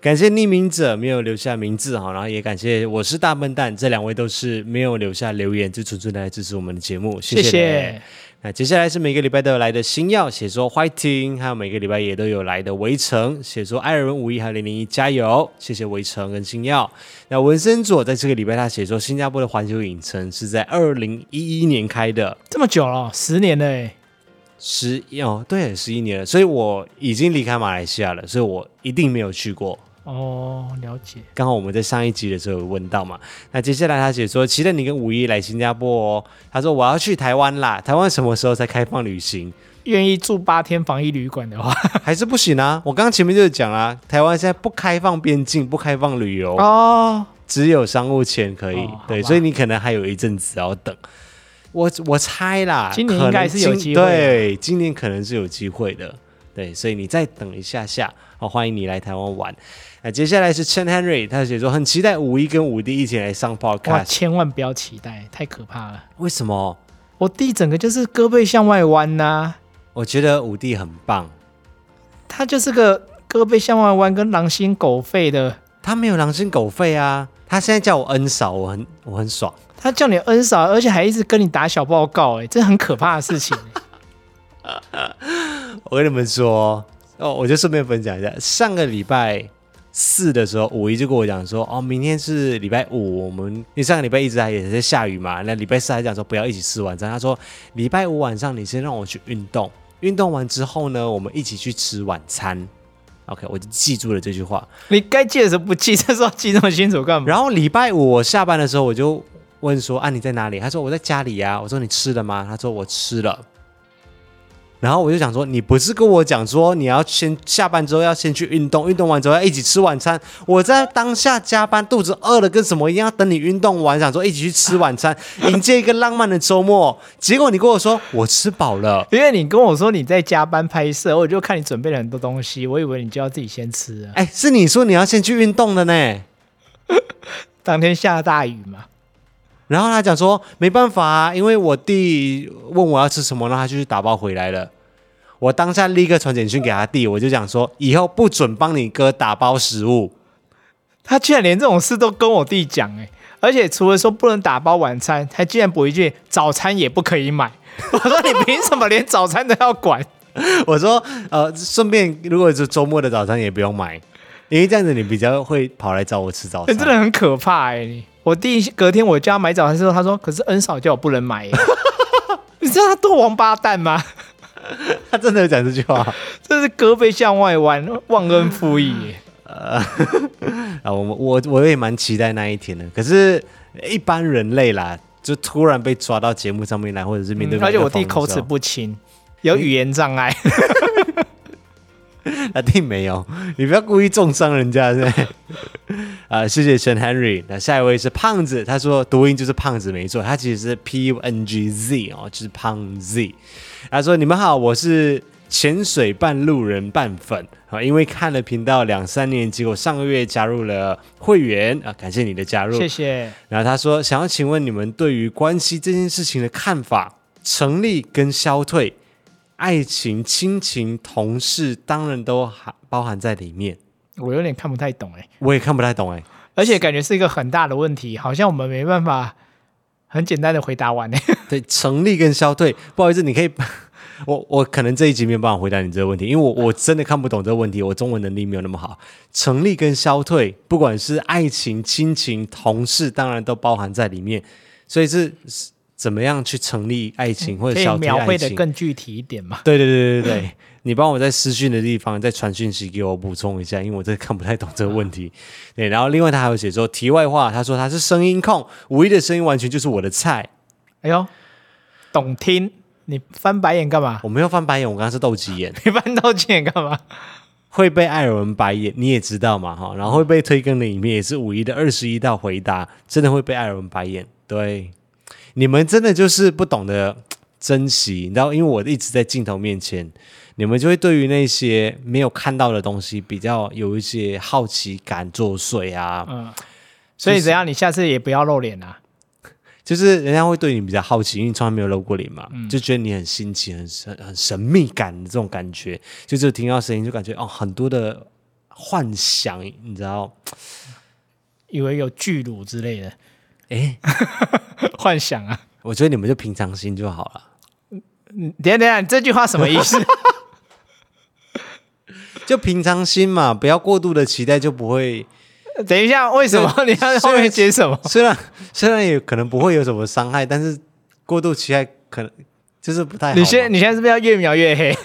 感谢匿名者没有留下名字哈，然后也感谢我是大笨蛋，这两位都是没有留下留言，就纯粹来支持我们的节目，谢谢。那接下来是每个礼拜都有来的星耀，写说 Fighting，还有每个礼拜也都有来的围城，写说艾尔文五一还有零零一加油，谢谢围城跟星耀。那文森佐在这个礼拜他写说新加坡的环球影城是在二零一一年开的，这么久了，十年了诶，十哦对，十一年了，所以我已经离开马来西亚了，所以我一定没有去过。哦，了解。刚好我们在上一集的时候有问到嘛，那接下来他写说，期待你跟五一来新加坡哦。他说我要去台湾啦，台湾什么时候才开放旅行？愿意住八天防疫旅馆的话，还是不行啊。我刚刚前面就讲啦，台湾现在不开放边境，不开放旅游哦，只有商务签可以。哦、对，所以你可能还有一阵子要等。我我猜啦，今年应该是有机会。对，今年可能是有机会的。对，所以你再等一下下，好，欢迎你来台湾玩。那接下来是 Chen Henry，他写说很期待五一跟五弟一起来上 Podcast，千万不要期待，太可怕了。为什么？我弟整个就是胳膊向外弯呐、啊。我觉得五弟很棒，他就是个胳膊向外弯跟狼心狗肺的。他没有狼心狗肺啊，他现在叫我恩嫂，我很我很爽。他叫你恩嫂，而且还一直跟你打小报告，哎，这很可怕的事情。我跟你们说哦，我就顺便分享一下，上个礼拜。四的时候，五一就跟我讲说，哦，明天是礼拜五，我们因为上个礼拜一直还也在下雨嘛，那礼拜四还讲说不要一起吃晚餐。他说礼拜五晚上你先让我去运动，运动完之后呢，我们一起去吃晚餐。OK，我就记住了这句话。你该记的时候不记，这时候记那么清楚干嘛？然后礼拜五我下班的时候，我就问说啊，你在哪里？他说我在家里呀。我说你吃了吗？他说我吃了。然后我就想说，你不是跟我讲说你要先下班之后要先去运动，运动完之后要一起吃晚餐。我在当下加班，肚子饿了跟什么一样，要等你运动完，想说一起去吃晚餐，迎接一个浪漫的周末。结果你跟我说我吃饱了，因为你跟我说你在加班拍摄，我就看你准备了很多东西，我以为你就要自己先吃。哎，是你说你要先去运动的呢？当天下大雨嘛。然后他讲说没办法啊，因为我弟问我要吃什么，然后他就去打包回来了。我当下立刻传简讯给他弟，我就讲说，以后不准帮你哥打包食物。他居然连这种事都跟我弟讲，哎，而且除了说不能打包晚餐，他竟然补一句早餐也不可以买。我说你凭什么连早餐都要管？我说呃，顺便如果是周末的早餐也不用买，因为这样子你比较会跑来找我吃早餐。真的很可怕哎！我弟隔天我叫他买早餐的时候，他说可是恩嫂叫我不能买，你知道他多王八蛋吗？他真的有讲这句话，这是胳膊向外弯，忘恩负义。呃，啊，我我我也蛮期待那一天的。可是，一般人类啦，就突然被抓到节目上面来，或者是面对、嗯，而且我弟口齿不清，有语言障碍。那并没有，你不要故意重伤人家，是吧？啊，谢谢陈 Henry。那下一位是胖子，他说读音就是胖子没错，他其实是 P U N G Z 哦，就是胖 Z。他说：“你们好，我是潜水半路人半粉啊，因为看了频道两三年，结果上个月加入了会员啊，感谢你的加入，谢谢。然后他说，想要请问你们对于关系这件事情的看法，成立跟消退，爱情、亲情、同事，当然都含包含在里面。我有点看不太懂哎，我也看不太懂哎，而且感觉是一个很大的问题，好像我们没办法。”很简单的回答完呢，对，成立跟消退，不好意思，你可以，我我可能这一集没有办法回答你这个问题，因为我我真的看不懂这个问题，我中文能力没有那么好。成立跟消退，不管是爱情、亲情、同事，当然都包含在里面，所以是怎么样去成立爱情或者？可以描绘的更具体一点嘛？对对对对对。你帮我在私讯的地方再传讯息给我补充一下，因为我真的看不太懂这个问题。对，然后另外他还有写说题外话，他说他是声音控，五一的声音完全就是我的菜。哎呦，懂听？你翻白眼干嘛？我没有翻白眼，我刚刚是斗鸡眼。你翻斗鸡眼干嘛？会被艾尔文白眼，你也知道嘛哈。然后会被推更的影片也是五一的二十一道回答，真的会被艾尔文白眼。对，你们真的就是不懂得珍惜，你知道，因为我一直在镜头面前。你们就会对于那些没有看到的东西比较有一些好奇感作祟啊。嗯，所以怎样？你下次也不要露脸啊。就是人家会对你比较好奇，因为你从来没有露过脸嘛，嗯就觉得你很新奇、很神、很神秘感的这种感觉。就只有听到声音，就感觉哦，很多的幻想，你知道？以为有巨乳之类的哎，幻想啊。我觉得你们就平常心就好了。嗯，等下等下，你这句话什么意思？就平常心嘛，不要过度的期待，就不会。等一下，为什么你要后面接什么？虽然虽然也可能不会有什么伤害，但是过度期待可能就是不太好。你现在你现在是不是要越描越黑？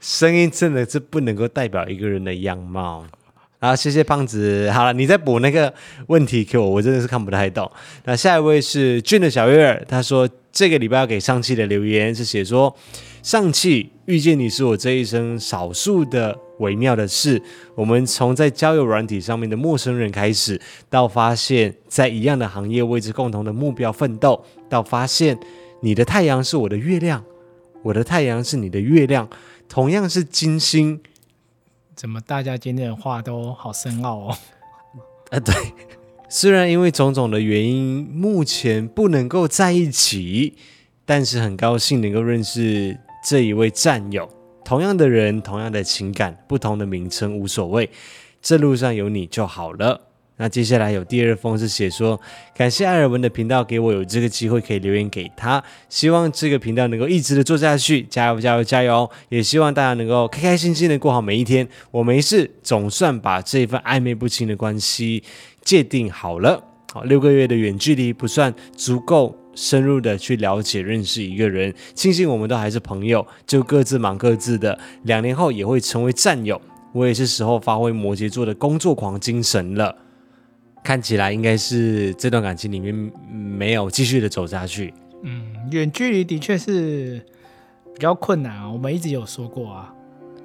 声音真的是不能够代表一个人的样貌。好，谢谢胖子。好了，你再补那个问题给我，我真的是看不太懂。那下一位是俊的小月儿，他说这个礼拜要给上汽的留言是写说，上汽遇见你是我这一生少数的微妙的事。我们从在交友软体上面的陌生人开始，到发现在一样的行业为之共同的目标奋斗，到发现你的太阳是我的月亮，我的太阳是你的月亮，同样是金星。怎么大家今天的话都好深奥哦？啊，对，虽然因为种种的原因，目前不能够在一起，但是很高兴能够认识这一位战友。同样的人，同样的情感，不同的名称无所谓，这路上有你就好了。那接下来有第二封是写说，感谢艾尔文的频道给我有这个机会可以留言给他，希望这个频道能够一直的做下去，加油加油加油！也希望大家能够开开心心的过好每一天。我没事，总算把这份暧昧不清的关系界定好了。好，六个月的远距离不算足够深入的去了解认识一个人，庆幸我们都还是朋友，就各自忙各自的，两年后也会成为战友。我也是时候发挥摩羯座的工作狂精神了。看起来应该是这段感情里面没有继续的走下去。嗯，远距离的确是比较困难啊。我们一直有说过啊，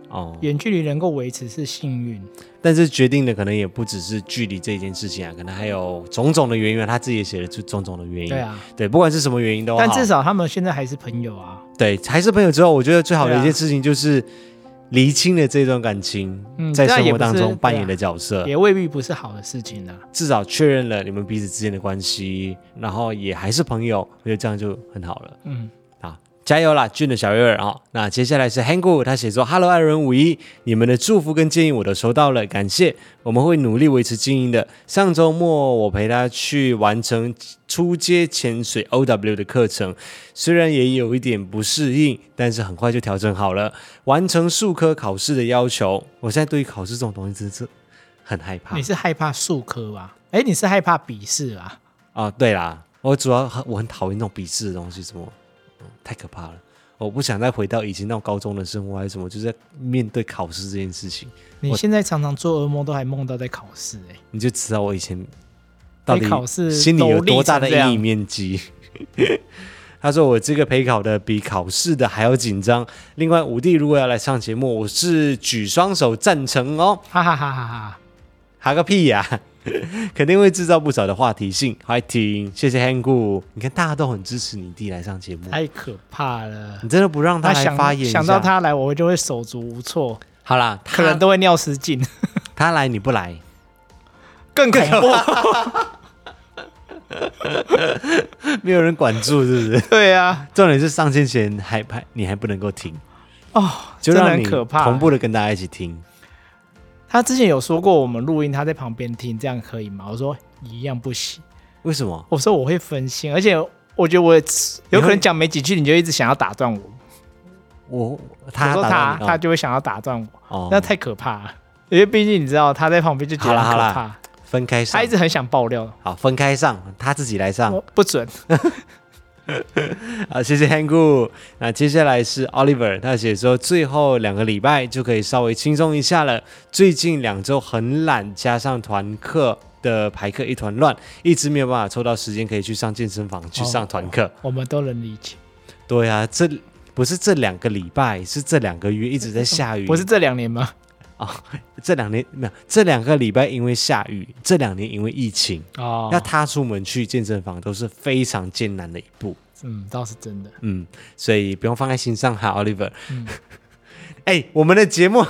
哦，远距离能够维持是幸运。但是决定的可能也不只是距离这件事情啊，可能还有种种的原因啊。他自己也写了，就种种的原因。对啊，对，不管是什么原因都好。但至少他们现在还是朋友啊。对，还是朋友之后，我觉得最好的一件事情就是厘清了这段感情嗯在生活当中扮演的角色，也未必不是好的事情啊。至少确认了你们彼此之间的关系，然后也还是朋友，我觉得这样就很好了。嗯，好，加油啦，俊的小月儿啊！那接下来是 Hangu，他写作：“Hello，爱人五一，你们的祝福跟建议我都收到了，感谢，我们会努力维持经营的。上周末我陪他去完成初阶潜水 OW 的课程，虽然也有一点不适应，但是很快就调整好了，完成数科考试的要求。我现在对于考试这种东西真是很害怕。你是害怕数科吧？哎，你是害怕笔试吧？啊，对啦，我主要很我很讨厌那种笔试的东西，怎么、嗯，太可怕了。我不想再回到以前那种高中的生活，还是什么，就是在面对考试这件事情，你现在常常做噩梦，都还梦到在考试、欸，哎，你就知道我以前到底考试心里有多大的阴影面积。他说我这个陪考的比考试的还要紧张。另外，五弟如果要来上节目，我是举双手赞成哦。哈哈哈哈哈！哈个屁呀、肯定会制造不少的话题性。欢迎听，谢谢 Hangu。你看大家都很支持你弟来上节目，太可怕了。你真的不让他来发言想到他来，我就会手足无措，好啦，可能都会尿失禁，他来你不来，更恐怖。没有人管住，是不是？对啊，重点是上线前还还你还不能够听，哦，真的就让你很可怕。同步的跟大家一起听。他之前有说过，我们录音他在旁边听，这样可以吗？我说一样不行。为什么？我说我会分心，而且我觉得我有可能讲没几句，你就一直想要打断我。我他我说他他就会想要打断我，哦，那太可怕了。因为毕竟你知道他在旁边就觉得很可怕，分开上，他一直很想爆料，好分开上，他自己来上。不准。好，谢谢 Hangu。那接下来是 Oliver，他写说最后两个礼拜就可以稍微轻松一下了。最近两周很懒，加上团课的排课一团乱，一直没有办法抽到时间可以去上健身房去上团课。我们都能理解，对啊，这不是这两个礼拜，是这两个月一直在下雨。不是这两年吗？这两年没有，这两个礼拜因为下雨，这两年因为疫情，哦，要踏出门去健身房都是非常艰难的一步。嗯，倒是真的。嗯，所以不用放在心上哈，Oliver。嗯 哎、我们的节目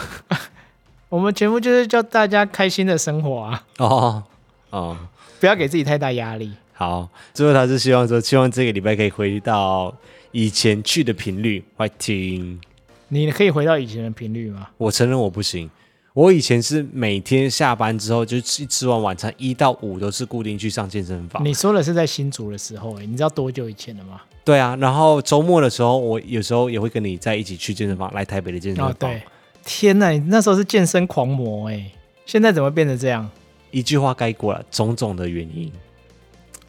我们节目就是叫大家开心的生活啊，哦哦，不要给自己太大压力。好，最后他是希望说，希望这个礼拜可以回到以前去的频率。快听，你可以回到以前的频率吗？我承认我不行。我以前是每天下班之后就吃吃完晚餐，一到五都是固定去上健身房。你说的是在新竹的时候，欸，你知道多久以前了吗？对啊，然后周末的时候，我有时候也会跟你在一起去健身房，来台北的健身房。哦，对，天哪，你那时候是健身狂魔哎，现在怎么变成这样？一句话概括了种种的原因，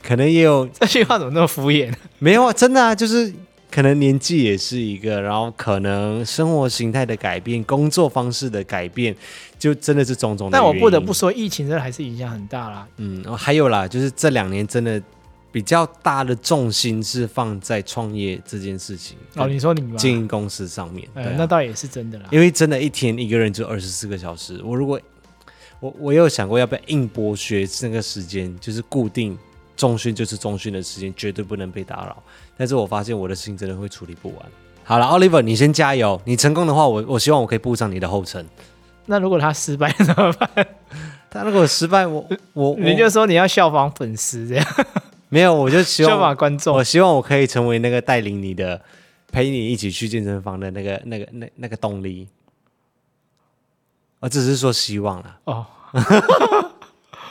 可能也有。这句话怎么那么敷衍？没有啊，真的啊，就是。可能年纪也是一个，然后可能生活形态的改变、工作方式的改变，就真的是种种的。但我不得不说，疫情真的还是影响很大啦。嗯，还有啦，就是这两年真的比较大的重心是放在创业这件事情。哦，你说你吗？经营公司上面，嗯，啊，那倒也是真的啦。因为真的，一天一个人就二十四个小时。我如果我我有想过要不要硬剥削那个时间，就是固定。重训就是重训的时间，绝对不能被打扰。但是我发现我的事情真的会处理不完。好了，Oliver，你先加油。你成功的话，我我希望我可以步上你的后尘。那如果他失败怎么办？他如果失败，我我你就说你要效仿粉丝这样。没有，我就希望效仿观众。我希望我可以成为那个带领你的、陪你一起去健身房的那个、那个、那那个动力。我只是说希望了。哦。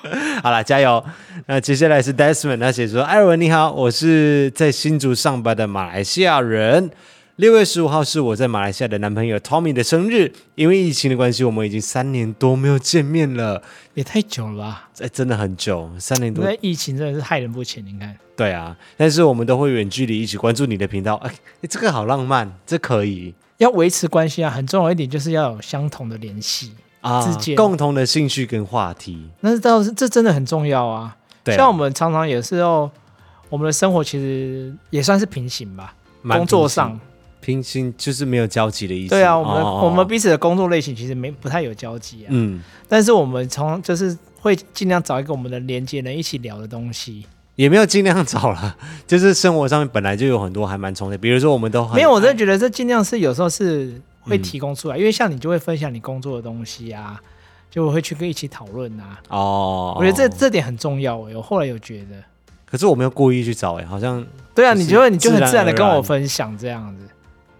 好了，加油！那接下来是 Desmond，他写说：“艾尔文你好，我是在新竹上班的马来西亚人。六月十五号是我在马来西亚的男朋友 Tommy 的生日。因为疫情的关系，我们已经三年多没有见面了，也太久了吧？哎，真的很久，三年多。那疫情真的是害人不浅，你看。对啊，但是我们都会远距离一起关注你的频道。哎，这个好浪漫，这可以要维持关系啊，很重要一点就是要有相同的联系。”啊，共同的兴趣跟话题，那是倒是这真的很重要啊。对，像我们常常有时候，我们的生活其实也算是平行吧。工作上平行就是没有交集的意思。对啊，我们我们彼此的工作类型其实没不太有交集啊。嗯，但是我们从就是会尽量找一个我们的连接人一起聊的东西。也没有尽量找了，就是生活上面本来就有很多还蛮重的，比如说我们都很没有，我真的觉得这尽量是有时候是。会提供出来，嗯，因为像你就会分享你工作的东西啊，就会去跟一起讨论啊。哦，我觉得这这点很重要欸，我后来有觉得。可是我没有故意去找哎，好像对啊，你就会你就很自然的跟我分享这样子。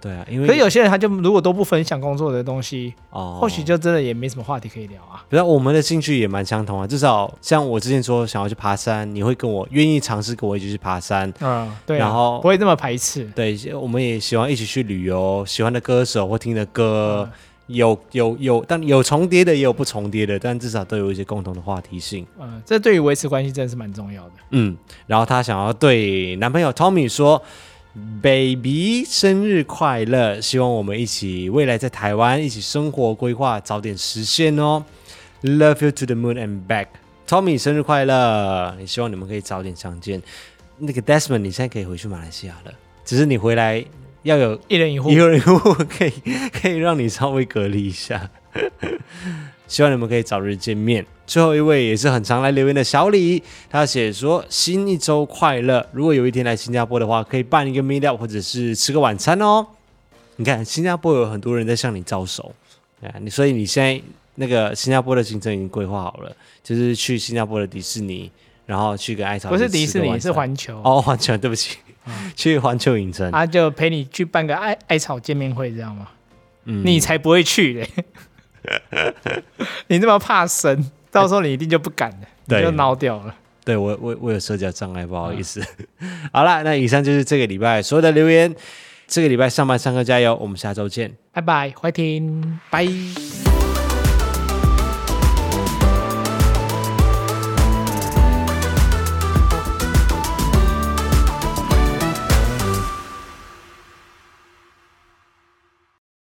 对啊，因为可是有些人他就如果都不分享工作的东西，哦，或许就真的也没什么话题可以聊啊。不是，我们的兴趣也蛮相同啊，至少像我之前说想要去爬山，你会跟我愿意尝试跟我一起去爬山，嗯，对啊，然后不会这么排斥。对，我们也喜欢一起去旅游，喜欢的歌手或听的歌，嗯，有有有，但有重叠的也有不重叠的，但至少都有一些共同的话题性。嗯，这对于维持关系真的是蛮重要的。嗯，然后她想要对男朋友 Tommy 说。Baby，生日快乐！希望我们一起未来在台湾一起生活规划早点实现哦。Love you to the moon and back，Tommy，生日快乐！也希望你们可以早点相见。那个 Desmond，你现在可以回去马来西亚了，只是你回来要有一人一户，一人一户可以可以让你稍微隔离一下。希望你们可以早日见面。最后一位也是很常来留言的小李，他写说新一周快乐。如果有一天来新加坡的话，可以办一个 meet up 或者是吃个晚餐哦。你看新加坡有很多人在向你招手，啊，你所以你现在那个新加坡的行程已经规划好了，就是去新加坡的迪士尼，然后去个艾草。不是迪士尼，是环球。哦，环球，对不起，嗯、去环球影城。他就陪你去办个艾艾草见面会，这样吗？嗯，你才不会去嘞。你那么怕生，到时候你一定就不敢了，欸、你就孬掉了。对我，我我有社交障碍，不好意思。嗯、好了，那以上就是这个礼拜所有的留言。这个礼拜上班上课加油，我们下周见，拜拜，欢迎，拜。